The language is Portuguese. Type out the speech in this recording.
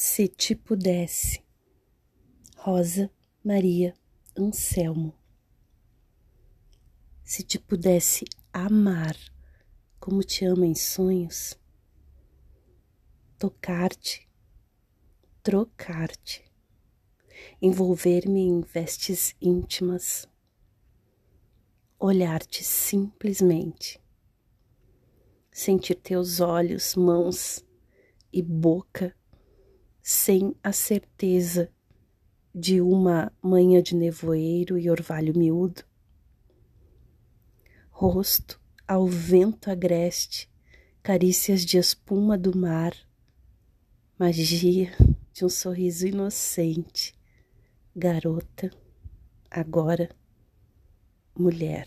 Se te pudesse, Rosa Maria Anselmo. Se te pudesse amar como te ama em sonhos, tocar-te, trocar-te, envolver-me em vestes íntimas, olhar-te simplesmente, sentir teus olhos, mãos e boca sem a certeza de uma manhã de nevoeiro e orvalho miúdo. Rosto ao vento agreste, carícias de espuma do mar, magia de um sorriso inocente, garota, agora mulher.